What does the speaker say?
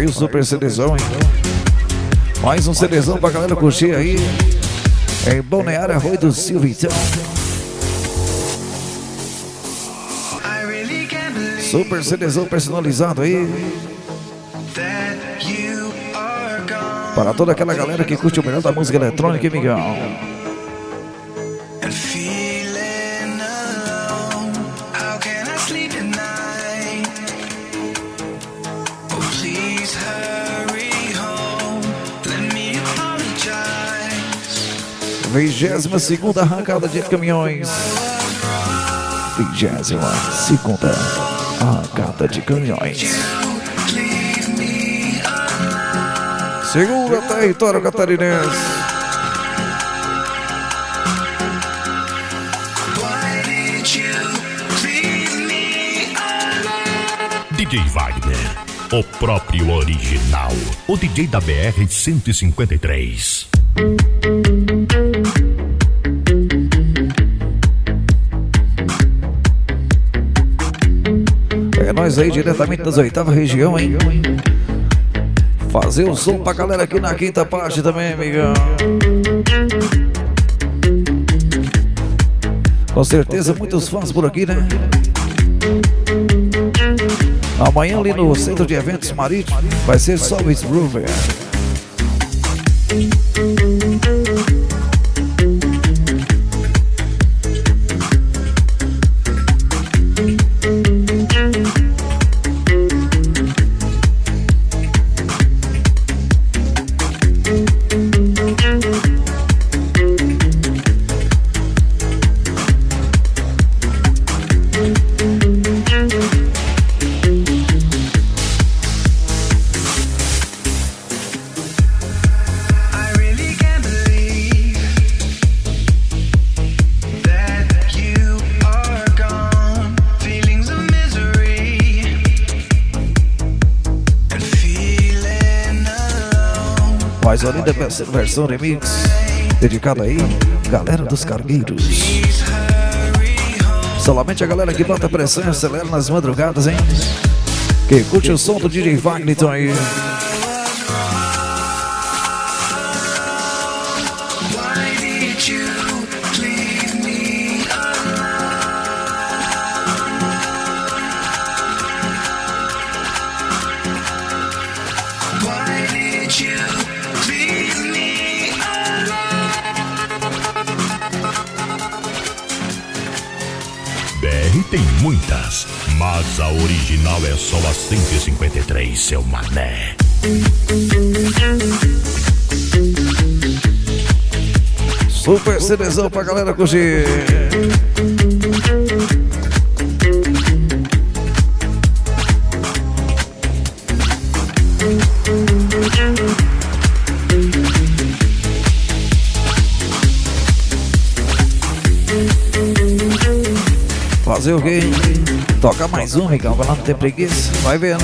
Aí o super CDzão, hein? Mais um CDzão pra galera curtir aí. Em Balneário Arroio do Silva, então. Super CDzão personalizado aí. Para toda aquela galera que curte o melhor da música eletrônica, amigão. Vigésima segunda arrancada de caminhões. Vigésima segunda arrancada de caminhões. Segura território catarinense. DJ Wagner, o próprio original. O DJ da BR 153. É nós aí diretamente das oitavas região, hein? Fazer o som pra galera aqui na quinta parte também, amigão. Com certeza, muitos fãs por aqui, né? Amanhã ali no Centro de Eventos Marítimo vai ser só o Groover. Mais uma linda versão remix dedicada aí, galera dos cargueiros. Solamente a galera que bota pressão e acelera nas madrugadas, hein? Que curte o som do DJ Wagner aí. BR tem muitas, mas a original é só a 153, seu mané. Super CDzão pra galera curtir. Fazer o quê? Toca mais um. Vai lá, não tem preguiça. Vai vendo.